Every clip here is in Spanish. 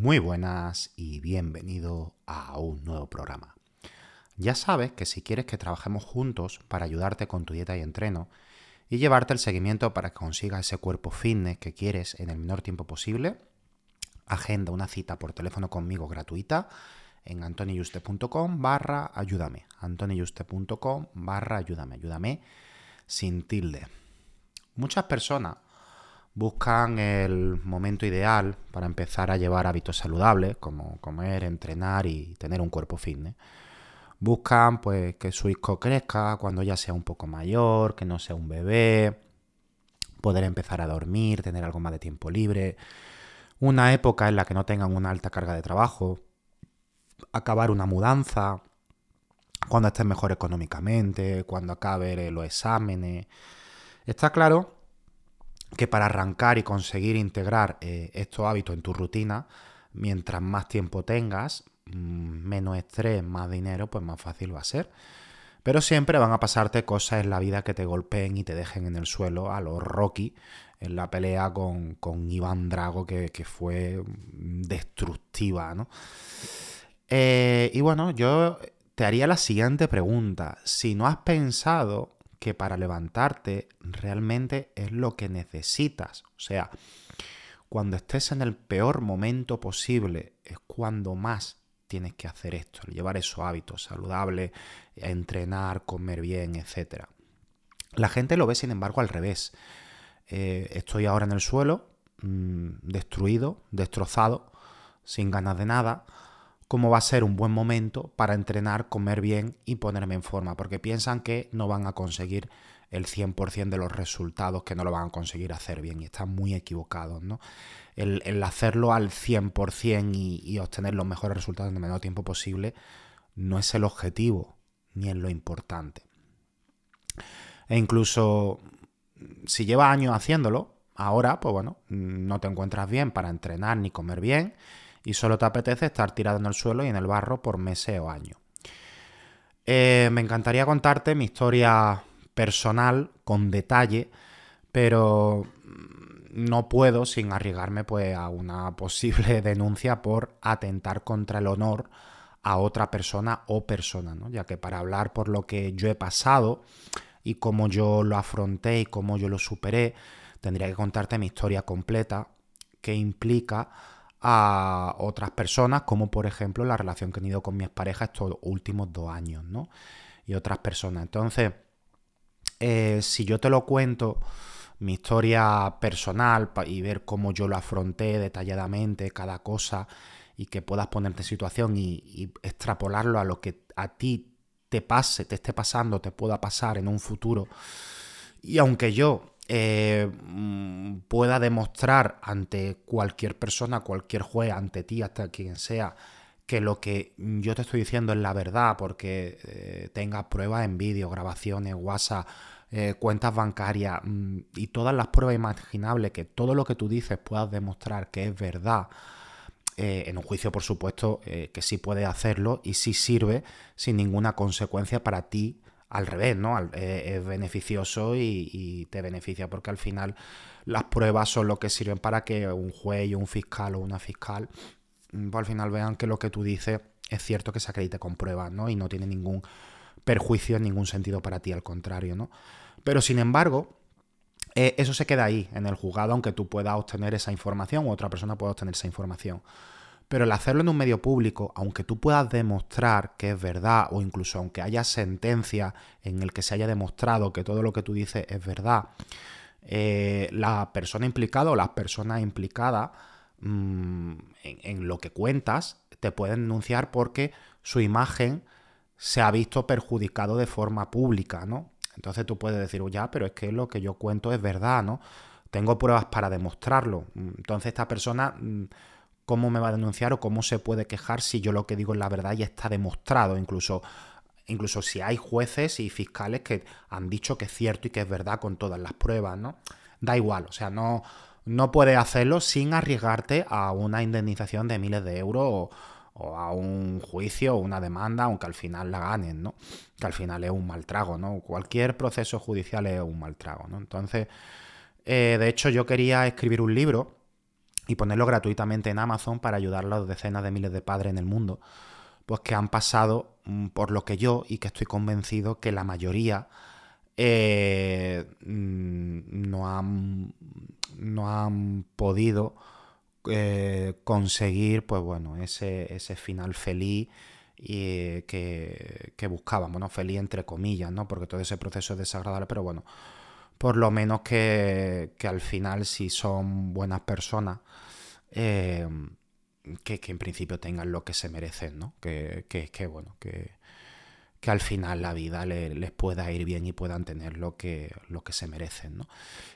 Muy buenas y bienvenido a un nuevo programa. Ya sabes que si quieres que trabajemos juntos para ayudarte con tu dieta y entreno y llevarte el seguimiento para que consigas ese cuerpo fitness que quieres en el menor tiempo posible, agenda una cita por teléfono conmigo gratuita en antoniyuste.com barra ayúdame. antoniyuste.com barra ayúdame. Ayúdame sin tilde. Muchas personas buscan el momento ideal para empezar a llevar hábitos saludables, como comer, entrenar y tener un cuerpo fitness. Buscan pues que su hijo crezca cuando ya sea un poco mayor, que no sea un bebé, poder empezar a dormir, tener algo más de tiempo libre, una época en la que no tengan una alta carga de trabajo, acabar una mudanza, cuando estén mejor económicamente, cuando acabe los exámenes. Está claro que para arrancar y conseguir integrar eh, estos hábitos en tu rutina, mientras más tiempo tengas, mm, menos estrés, más dinero, pues más fácil va a ser. Pero siempre van a pasarte cosas en la vida que te golpeen y te dejen en el suelo a los Rocky en la pelea con, Iván Drago, que, que fue destructiva, ¿no? Eh, y bueno, yo te haría la siguiente pregunta. Si no has pensado que para levantarte realmente es lo que necesitas. O sea, cuando estés en el peor momento posible es cuando más tienes que hacer esto, llevar esos hábitos saludables, entrenar, comer bien, etc. La gente lo ve, sin embargo, al revés. Eh, estoy ahora en el suelo, mm, destruido, destrozado, sin ganas de nada cómo va a ser un buen momento para entrenar, comer bien y ponerme en forma, porque piensan que no van a conseguir el 100% de los resultados, que no lo van a conseguir hacer bien y están muy equivocados, ¿no? El, hacerlo al 100% y, y obtener los mejores resultados en el menor tiempo posible no es el objetivo ni es lo importante. E incluso si llevas años haciéndolo, ahora, pues bueno, no te encuentras bien para entrenar ni comer bien y solo te apetece estar tirado en el suelo y en el barro por meses o años. Eh, me encantaría contarte mi historia personal con detalle, pero no puedo sin arriesgarme pues, a una posible denuncia por atentar contra el honor a otra persona o persona, ¿no? ya que para hablar por lo que yo he pasado y cómo yo lo afronté y cómo yo lo superé, tendría que contarte mi historia completa que implica a otras personas, como por ejemplo la relación que he tenido con mi pareja estos últimos dos años, ¿no? Y otras personas. Entonces, eh, si yo te lo cuento, mi historia personal y ver cómo yo lo afronté detalladamente, cada cosa, y que puedas ponerte en situación y extrapolarlo a lo que a ti te pase, te esté pasando, te pueda pasar en un futuro. Y aunque yo eh, mm, pueda demostrar ante cualquier persona, cualquier juez, ante ti, hasta quien sea, que lo que yo te estoy diciendo es la verdad, porque eh, tengas pruebas en vídeo, grabaciones, WhatsApp, eh, cuentas bancarias mm, y todas las pruebas imaginables, que todo lo que tú dices puedas demostrar que es verdad. en un juicio, por supuesto, que sí puedes hacerlo y sí sirve sin ninguna consecuencia para ti al revés, ¿no? Eh, es beneficioso y, te beneficia porque al final las pruebas son lo que sirven para que un juez o un fiscal o una fiscal mm, pues al final vean que lo que tú dices es cierto que se acredite con pruebas, ¿no? Y no tiene ningún perjuicio en ningún sentido para ti, al contrario, ¿no? Pero sin embargo, eh, eso se queda ahí, en el juzgado, aunque tú puedas obtener esa información o otra persona pueda obtener esa información. Pero el hacerlo en un medio público, aunque tú puedas demostrar que es verdad, o incluso aunque haya sentencia en el que se haya demostrado que todo lo que tú dices es verdad, eh, la persona implicada o las personas implicadas mm, en, lo que cuentas te pueden denunciar porque su imagen se ha visto perjudicado de forma pública, ¿no? Entonces tú puedes decir, ya, pero es que lo que yo cuento es verdad, ¿no? Tengo pruebas para demostrarlo. Entonces esta persona, mm, ¿cómo me va a denunciar o cómo se puede quejar si yo lo que digo es la verdad y está demostrado? Incluso, incluso si hay jueces y fiscales que han dicho que es cierto y que es verdad con todas las pruebas, ¿no? Da igual, o sea, no, no puedes hacerlo sin arriesgarte a una indemnización de miles de euros o, a un juicio o una demanda, aunque al final la ganen, ¿no? Que al final es un mal trago, ¿no? Cualquier proceso judicial es un mal trago, ¿no? Entonces, eh, de hecho, yo quería escribir un libro y ponerlo gratuitamente en Amazon para ayudar a las decenas de miles de padres en el mundo, pues que han pasado mm, por lo que yo y que estoy convencido que la mayoría eh, mm, no, han, no han podido eh, conseguir, pues bueno, ese, ese final feliz y, que, que, buscábamos, ¿no? Feliz entre comillas, ¿no? Porque todo ese proceso es desagradable, pero bueno, por lo menos que, que al final si son buenas personas, eh, que, que, en principio tengan lo que se merecen, ¿no? Que, que, que bueno, que, que al final la vida les pueda ir bien y puedan tener lo que, lo que se merecen. ¿no?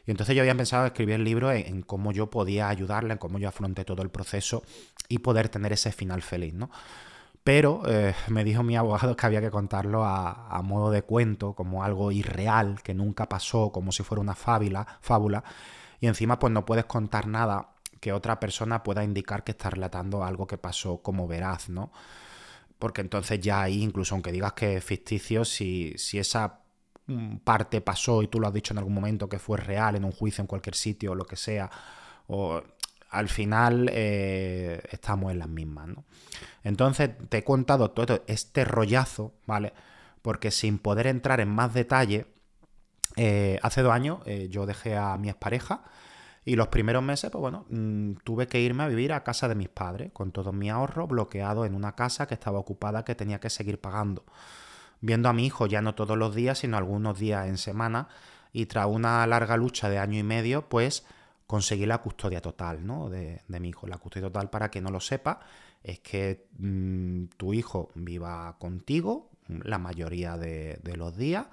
Y entonces yo había pensado escribir el libro en, cómo yo podía ayudarle, en cómo yo afronté todo el proceso y poder tener ese final feliz. ¿no? Pero eh, me dijo mi abogado que había que contarlo a, modo de cuento, como algo irreal, que nunca pasó, como si fuera una fábula, fábula. Y encima pues no puedes contar nada que otra persona pueda indicar que está relatando algo que pasó como veraz, ¿no? porque entonces ya ahí, incluso aunque digas que es ficticio, si, si esa mm, parte pasó y tú lo has dicho en algún momento que fue real en un juicio en cualquier sitio o lo que sea, o al final eh, estamos en las mismas, ¿no? Entonces te he contado todo este rollazo, ¿vale? Porque sin poder entrar en más detalle, eh, hace dos años eh, yo dejé a mi expareja y los primeros meses, pues bueno, mm, tuve que irme a vivir a casa de mis padres, con todos mis ahorros bloqueados en una casa que estaba ocupada que tenía que seguir pagando. Viendo a mi hijo ya no todos los días, sino algunos días en semana, y tras una larga lucha de año y medio, pues conseguí la custodia total ¿no? de, mi hijo. La custodia total, para que no lo sepa, es que mm, tu hijo viva contigo la mayoría de, los días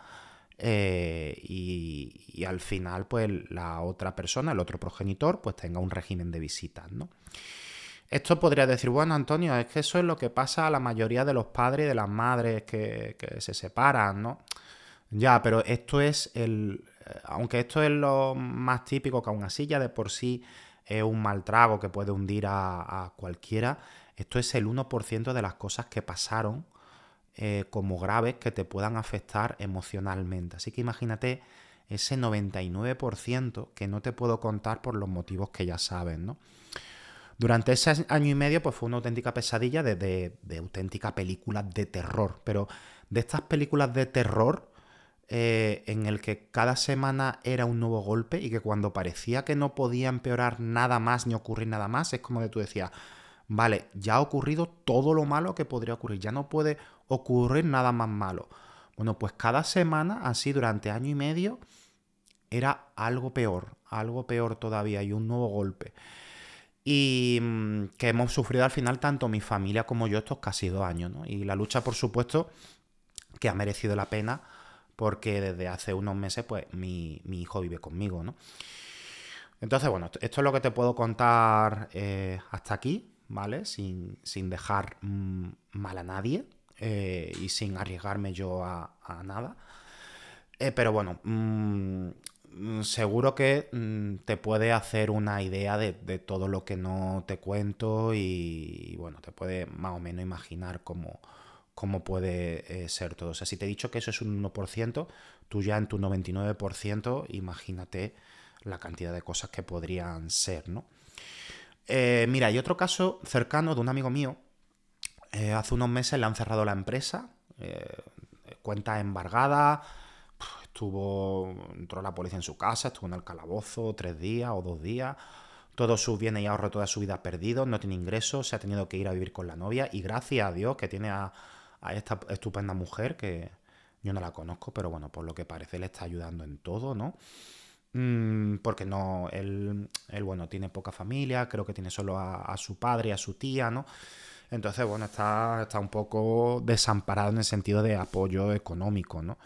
eh, y, al final pues la otra persona, el otro progenitor, pues tenga un régimen de visitas, ¿no? Esto podría decir, bueno, Antonio, es que eso es lo que pasa a la mayoría de los padres y de las madres que, se separan, ¿no? Ya, pero esto es el... Eh, aunque esto es lo más típico, que aún así ya de por sí es un mal trago que puede hundir a, cualquiera, esto es el 1% de las cosas que pasaron eh, como graves que te puedan afectar emocionalmente. Así que imagínate ese 99% que no te puedo contar por los motivos que ya saben, ¿no? Durante ese año y medio, pues fue una auténtica pesadilla de, de, auténtica película de terror. Pero de estas películas de terror, eh, en el que cada semana era un nuevo golpe y que cuando parecía que no podía empeorar nada más ni ocurrir nada más, es como de tú decías, vale, ya ha ocurrido todo lo malo que podría ocurrir, ya no puede ocurrir nada más malo. Bueno, pues cada semana, así durante año y medio, era algo peor, algo peor todavía y un nuevo golpe. Y mm, que hemos sufrido al final tanto mi familia como yo estos casi dos años, ¿no? Y la lucha, por supuesto, que ha merecido la pena porque desde hace unos meses, pues mi, hijo vive conmigo, ¿no? Entonces, bueno, esto es lo que te puedo contar eh, hasta aquí. ¿vale? Sin, dejar mm, mal a nadie eh, y sin arriesgarme yo a, nada. Eh, pero bueno, mm, seguro que mm, te puede hacer una idea de, todo lo que no te cuento y, bueno, te puede más o menos imaginar cómo, cómo puede eh, ser todo. O sea, si te he dicho que eso es un 1%, tú ya en tu 99% imagínate la cantidad de cosas que podrían ser, ¿no? Eh, mira, hay otro caso cercano de un amigo mío. Eh, hace unos meses le han cerrado la empresa, cuenta embargada, estuvo, entró la policía en su casa, estuvo en el calabozo tres días o dos días, todos sus bienes y ahorros, toda su vida perdidos, no tiene ingresos, se ha tenido que ir a vivir con la novia y gracias a Dios que tiene a, esta estupenda mujer que yo no la conozco, pero bueno, por lo que parece le está ayudando en todo, ¿no? Mm, porque no, él, él, bueno, tiene poca familia, creo que tiene solo a, a su padre y a su tía, ¿no? Entonces, bueno, está, está un poco desamparado en el sentido de apoyo económico, ¿no?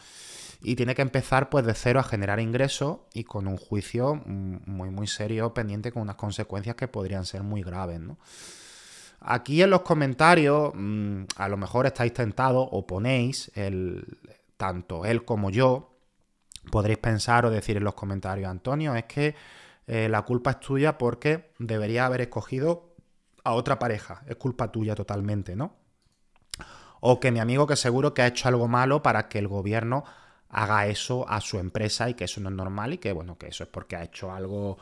Y tiene que empezar pues de cero a generar ingresos y con un juicio mm, muy, muy serio pendiente con unas consecuencias que podrían ser muy graves, ¿no? Aquí en los comentarios, mm, a lo mejor estáis tentados o ponéis, el, tanto él como yo, podréis pensar o decir en los comentarios, Antonio, es que eh, la culpa es tuya porque debería haber escogido a otra pareja. Es culpa tuya totalmente, ¿no? O que mi amigo que seguro que ha hecho algo malo para que el gobierno haga eso a su empresa y que eso no es normal y que, bueno, que eso es porque ha hecho algo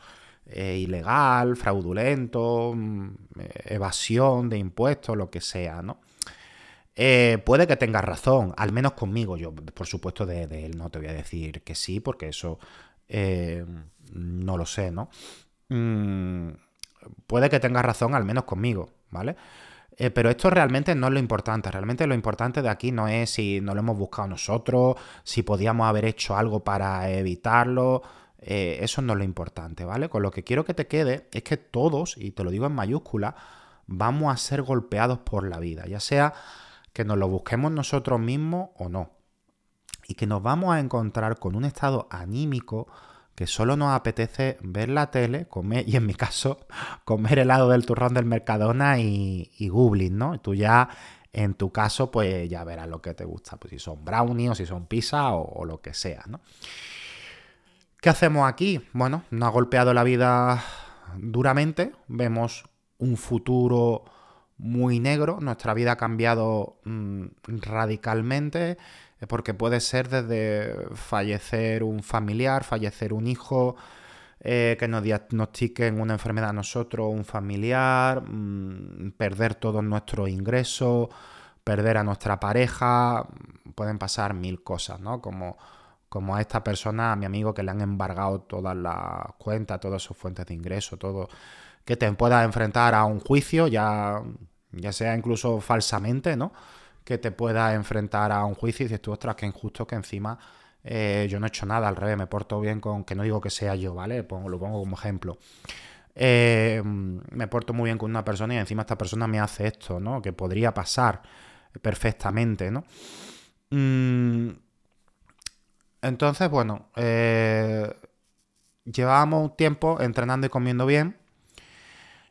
ilegal, fraudulento, mm, evasión de impuestos, lo que sea, ¿no? Eh, puede que tengas razón, al menos conmigo. Yo, por supuesto, de, él no te voy a decir que sí, porque eso eh, no lo sé, ¿no? Mm, puede que tengas razón, al menos conmigo, ¿vale? Eh, pero esto realmente no es lo importante. Realmente lo importante de aquí no es si no lo hemos buscado nosotros, si podíamos haber hecho algo para evitarlo. Eh, eso no es lo importante, ¿vale? Con lo que quiero que te quede es que todos, y te lo digo en mayúscula, vamos a ser golpeados por la vida, ya sea que nos lo busquemos nosotros mismos o no. Y que nos vamos a encontrar con un estado anímico que solo nos apetece ver la tele, comer, y en mi caso, comer helado del turrón del Mercadona y, y googling, ¿no? Tú ya, en tu caso, pues ya verás lo que te gusta, pues si son brownies o si son pizza o, lo que sea, ¿no? ¿Qué hacemos aquí? Bueno, nos ha golpeado la vida duramente, vemos un futuro muy negro, nuestra vida ha cambiado mm, radicalmente, porque puede ser desde fallecer un familiar, fallecer un hijo, eh, que nos diagnostiquen una enfermedad a nosotros, un familiar, mm, perder todos nuestros ingresos, perder a nuestra pareja, pueden pasar mil cosas, ¿no? Como, como a esta persona, a mi amigo, que le han embargado todas las cuentas, todas sus fuentes de ingreso, todo, que te pueda enfrentar a un juicio, ya, ya sea incluso falsamente, ¿no? que te pueda enfrentar a un juicio y dices tú, ostras, que injusto que encima eh, yo no he hecho nada, al revés, me porto bien con, que no digo que sea yo, ¿vale? Lo pongo como ejemplo. Eh, me porto muy bien con una persona y encima esta persona me hace esto, ¿no? Que podría pasar perfectamente, ¿no? Mm, entonces, bueno, eh, llevábamos un tiempo entrenando y comiendo bien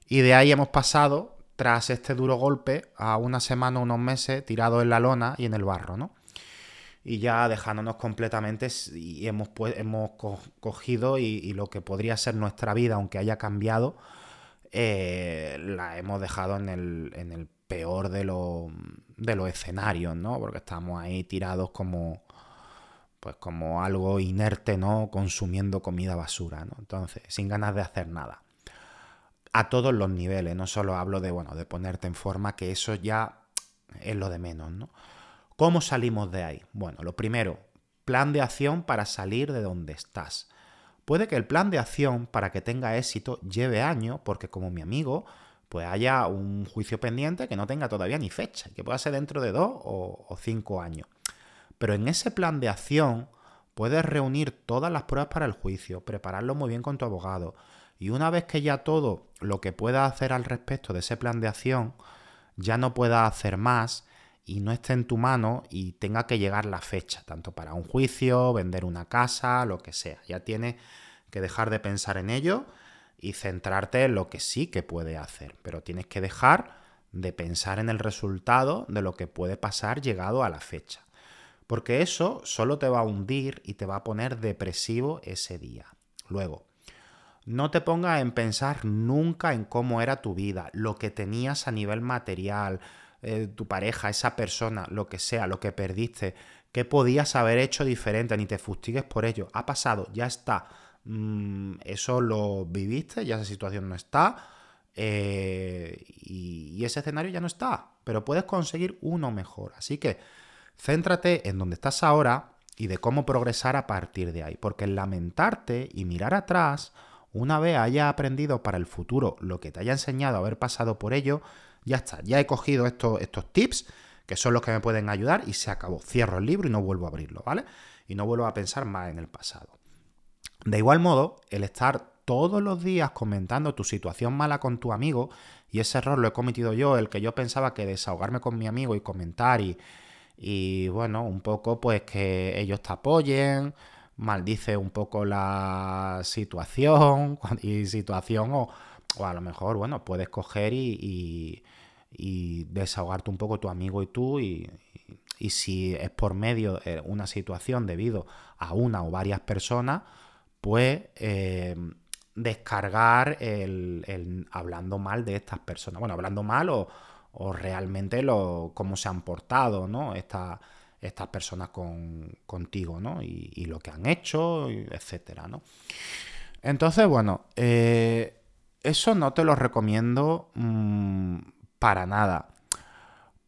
y de ahí hemos pasado tras este duro golpe a una semana unos meses tirado en la lona y en el barro, ¿no? Y ya dejándonos completamente y hemos, hemos cogido y, lo que podría ser nuestra vida, aunque haya cambiado, eh, la hemos dejado en el, peor de, de los escenarios, ¿no? Porque estamos ahí tirados como, pues como algo inerte, ¿no? Consumiendo comida basura, ¿no? Entonces, sin ganas de hacer nada a todos los niveles, no solo hablo de, bueno, de ponerte en forma, que eso ya es lo de menos, ¿no? ¿Cómo salimos de ahí? Bueno, lo primero, plan de acción para salir de donde estás. Puede que el plan de acción para que tenga éxito lleve años, porque como mi amigo, pues haya un juicio pendiente que no tenga todavía ni fecha, que pueda ser dentro de dos o, o cinco años. Pero en ese plan de acción puedes reunir todas las pruebas para el juicio, prepararlo muy bien con tu abogado, y una vez que ya todo lo que pueda hacer al respecto de ese plan de acción ya no pueda hacer más y no esté en tu mano y tenga que llegar la fecha, tanto para un juicio, vender una casa, lo que sea. Ya tienes que dejar de pensar en ello y centrarte en lo que sí que puede hacer, pero tienes que dejar de pensar en el resultado de lo que puede pasar llegado a la fecha. Porque eso solo te va a hundir y te va a poner depresivo ese día. Luego, no te pongas en pensar nunca en cómo era tu vida, lo que tenías a nivel material, eh, tu pareja, esa persona, lo que sea, lo que perdiste, qué podías haber hecho diferente, ni te fustigues por ello. Ha pasado, ya está. Mm, eso lo viviste, ya esa situación no está. Eh, y ese escenario ya no está. Pero puedes conseguir uno mejor. Así que céntrate en donde estás ahora y de cómo progresar a partir de ahí. Porque el lamentarte y mirar atrás, una vez hayas aprendido para el futuro lo que te haya enseñado haber pasado por ello, ya está, ya he cogido estos, estos tips que son los que me pueden ayudar y se acabó. Cierro el libro y no vuelvo a abrirlo, ¿vale? Y no vuelvo a pensar más en el pasado. De igual modo, el estar todos los días comentando tu situación mala con tu amigo, y ese error lo he cometido yo, el que yo pensaba que desahogarme con mi amigo y comentar y, y bueno, un poco pues que ellos te apoyen, maldice un poco la situación y situación o, o a lo mejor, bueno, puedes coger y, y, desahogarte un poco tu amigo y tú y, y, si es por medio de una situación debido a una o varias personas, pues eh, descargar el, hablando mal de estas personas. Bueno, hablando mal o, o realmente lo, cómo se han portado, ¿no? estas personas con, contigo, ¿no? Y, lo que han hecho, etcétera, ¿no? Entonces, bueno, eh, eso no te lo recomiendo mm, para nada.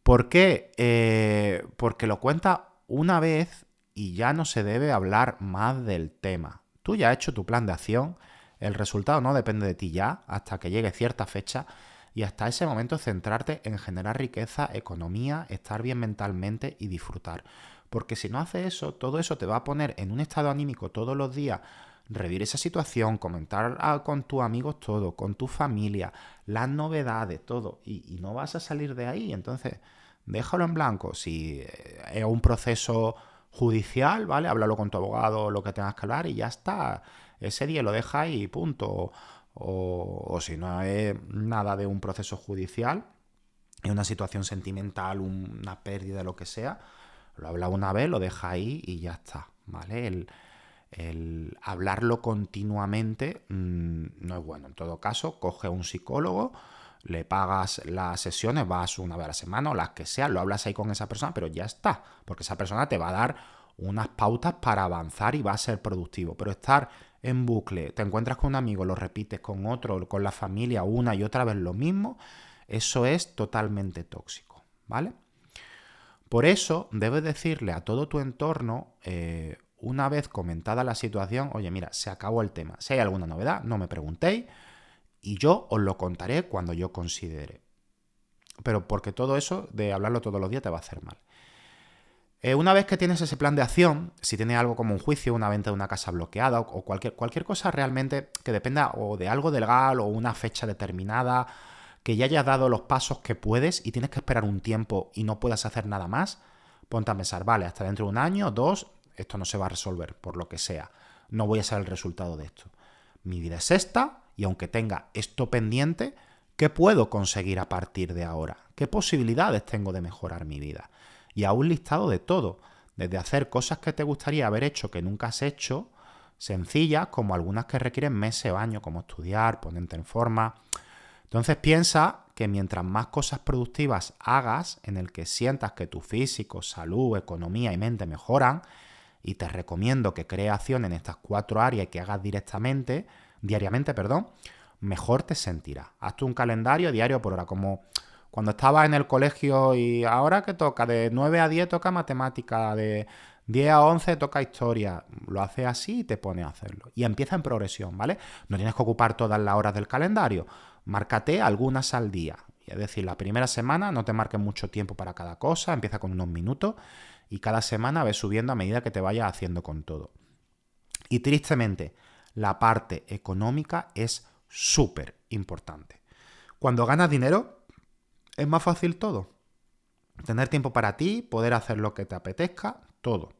¿Por qué? Eh, porque lo cuenta una vez y ya no se debe hablar más del tema. Tú ya has hecho tu plan de acción, el resultado no depende de ti ya hasta que llegue cierta fecha y hasta ese momento centrarte en generar riqueza, economía, estar bien mentalmente y disfrutar. Porque si no haces eso, todo eso te va a poner en un estado anímico todos los días, revivir esa situación, comentar con tus amigos todo, con tu familia, las novedades, todo, y, no vas a salir de ahí. Entonces, déjalo en blanco. Si eh, es un proceso judicial, ¿vale? Háblalo con tu abogado, lo que tengas que hablar y ya está. Ese día lo deja y punto o, si no es nada de un proceso judicial, es una situación sentimental, una pérdida, lo que sea, lo habla una vez, lo deja ahí y ya está, ¿vale? El, hablarlo continuamente mm, no es bueno. En todo caso, coge un psicólogo, le pagas las sesiones, vas una vez a la semana o las que sea, lo hablas ahí con esa persona, pero ya está, porque esa persona te va a dar unas pautas para avanzar y va a ser productivo. Pero estar en bucle, te encuentras con un amigo, lo repites con otro, con la familia, una y otra vez lo mismo, eso es totalmente tóxico, ¿vale? Por eso debes decirle a todo tu entorno, eh, una vez comentada la situación, oye, mira, se acabó el tema. Si hay alguna novedad, no me preguntéis y yo os lo contaré cuando yo considere. Pero porque todo eso de hablarlo todos los días te va a hacer mal. Eh, una vez que tienes ese plan de acción, si tienes algo como un juicio, una venta de una casa bloqueada o, cualquier, cualquier cosa realmente que dependa o de algo legal o una fecha determinada, que ya hayas dado los pasos que puedes y tienes que esperar un tiempo y no puedas hacer nada más, ponte a pensar, vale, hasta dentro de un año, dos, esto no se va a resolver, por lo que sea. No voy a ser el resultado de esto. Mi vida es esta y aunque tenga esto pendiente, ¿qué puedo conseguir a partir de ahora? ¿Qué posibilidades tengo de mejorar mi vida? Y a un listado de todo, desde hacer cosas que te gustaría haber hecho que nunca has hecho, sencillas, como algunas que requieren meses o años, como estudiar, ponerte en forma. Entonces piensa que mientras más cosas productivas hagas, en el que sientas que tu físico, salud, economía y mente mejoran, y te recomiendo que crees acción en estas cuatro áreas y que hagas directamente, diariamente, perdón, mejor te sentirás. Hazte un calendario diario por hora, como cuando estaba en el colegio y ahora que toca, de 9 a 10 toca matemática, de 10 a 11 toca historia, lo hace así y te pone a hacerlo. Y empieza en progresión, ¿vale? No tienes que ocupar todas las horas del calendario, márcate algunas al día. Es decir, la primera semana no te marques mucho tiempo para cada cosa, empieza con unos minutos y cada semana ves subiendo a medida que te vayas haciendo con todo. Y tristemente, la parte económica es súper importante. Cuando ganas dinero, es más fácil todo. Tener tiempo para ti, poder hacer lo que te apetezca, todo.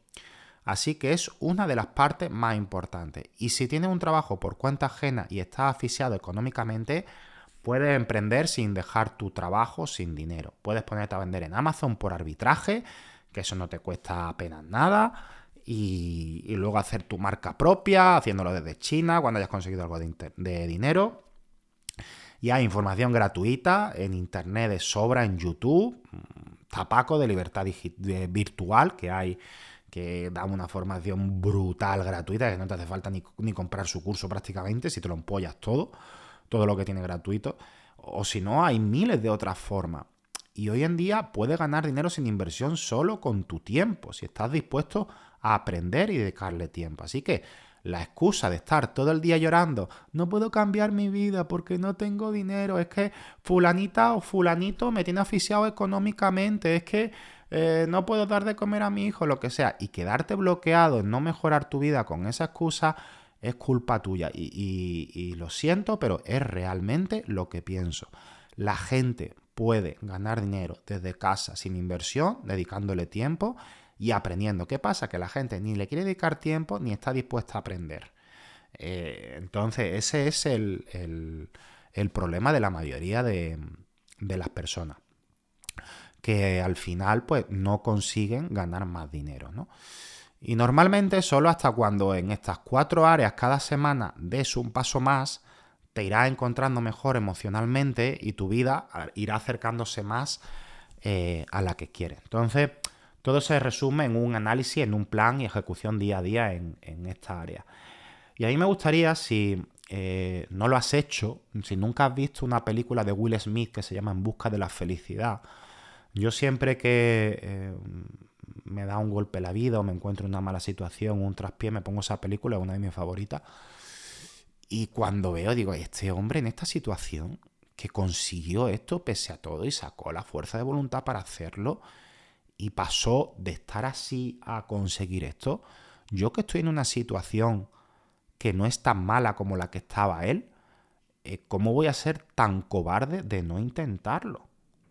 Así que es una de las partes más importantes. Y si tienes un trabajo por cuenta ajena y estás asfixiado económicamente, puedes emprender sin dejar tu trabajo sin dinero. Puedes ponerte a vender en Amazon por arbitraje, que eso no te cuesta apenas nada. Y, luego hacer tu marca propia, haciéndolo desde China, cuando hayas conseguido algo de, de dinero. Y hay información gratuita en internet de sobra, en YouTube, tapaco de libertad virtual que hay que da una formación brutal gratuita, que no te hace falta ni, comprar su curso prácticamente, si te lo empollas todo, todo lo que tiene gratuito. O si no, hay miles de otras formas. Y hoy en día puedes ganar dinero sin inversión solo con tu tiempo, si estás dispuesto a aprender y dedicarle tiempo. Así que la excusa de estar todo el día llorando, no puedo cambiar mi vida porque no tengo dinero, es que fulanita o fulanito me tiene asfixiado económicamente, es que eh, no puedo dar de comer a mi hijo, lo que sea, y quedarte bloqueado en no mejorar tu vida con esa excusa es culpa tuya. Y, y lo siento, pero es realmente lo que pienso. La gente puede ganar dinero desde casa sin inversión, dedicándole tiempo y aprendiendo. ¿Qué pasa? Que la gente ni le quiere dedicar tiempo ni está dispuesta a aprender. Eh, entonces, ese es el, problema de la mayoría de, las personas. Que al final, pues, no consiguen ganar más dinero, ¿no? Y normalmente solo hasta cuando en estas cuatro áreas cada semana des un paso más, te irás encontrando mejor emocionalmente y tu vida irá acercándose más eh, a la que quieres. Entonces, todo se resume en un análisis, en un plan y ejecución día a día en, esta área. Y a mí me gustaría, si eh, no lo has hecho, si nunca has visto una película de Will Smith que se llama En Busca de la Felicidad, yo siempre que eh, me da un golpe la vida o me encuentro en una mala situación, un traspié, me pongo esa película, es una de mis favoritas. Y cuando veo, digo, este hombre en esta situación que consiguió esto pese a todo y sacó la fuerza de voluntad para hacerlo, y pasó de estar así a conseguir esto, yo que estoy en una situación que no es tan mala como la que estaba él, eh, ¿cómo voy a ser tan cobarde de no intentarlo?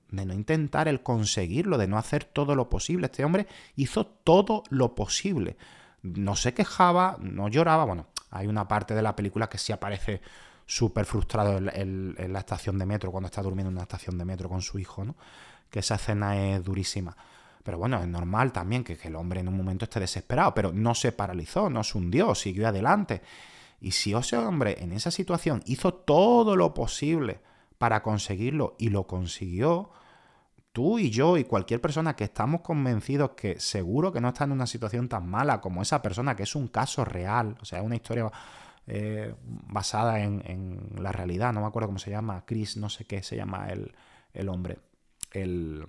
De no intentar el conseguirlo, de no hacer todo lo posible. Este hombre hizo todo lo posible. No se quejaba, no lloraba. Bueno, hay una parte de la película que sí aparece súper frustrado en, en, la estación de metro, cuando está durmiendo en una estación de metro con su hijo, ¿no? Que esa escena es durísima. Pero bueno, es normal también que, el hombre en un momento esté desesperado, pero no se paralizó, no se hundió, siguió adelante. Y si ese hombre en esa situación hizo todo lo posible para conseguirlo y lo consiguió, tú y yo y cualquier persona que estamos convencidos que seguro que no está en una situación tan mala como esa persona, que es un caso real, o sea, una historia eh, basada en, la realidad, no me acuerdo cómo se llama, Chris, no sé qué se llama el, el hombre, el,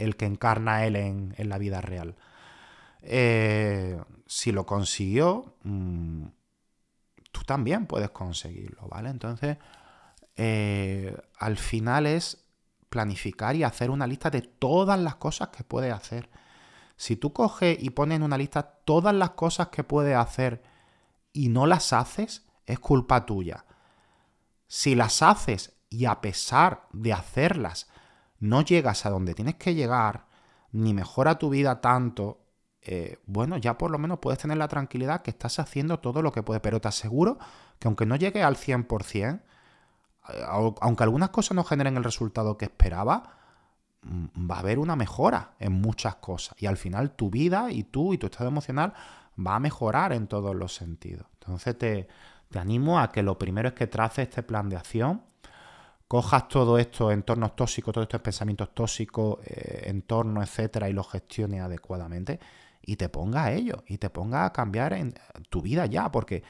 el que encarna él en, la vida real. Eh, si lo consiguió, mm, tú también puedes conseguirlo, ¿vale? Entonces, eh, al final es planificar y hacer una lista de todas las cosas que puedes hacer. Si tú coges y pones en una lista todas las cosas que puedes hacer y no las haces, es culpa tuya. Si las haces y a pesar de hacerlas no llegas a donde tienes que llegar, ni mejora tu vida tanto, eh, bueno, ya por lo menos puedes tener la tranquilidad que estás haciendo todo lo que puedes. Pero te aseguro que aunque no llegue al 100%, eh, aunque algunas cosas no generen el resultado que esperaba, mm, va a haber una mejora en muchas cosas. Y al final tu vida y tú y tu estado emocional va a mejorar en todos los sentidos. Entonces te, te animo a que lo primero es que traces este plan de acción cojas todo esto, entornos tóxicos, todos estos pensamientos tóxicos, eh, entornos, etcétera, y los gestiones adecuadamente y te ponga a ello y te ponga a cambiar en tu vida ya, porque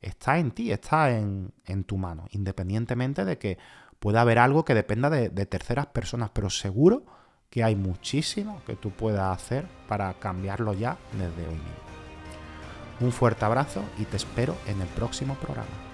está en ti, está en, tu mano, independientemente de que pueda haber algo que dependa de, de terceras personas, pero seguro que hay muchísimo que tú puedas hacer para cambiarlo ya desde hoy mismo. Un fuerte abrazo y te espero en el próximo programa.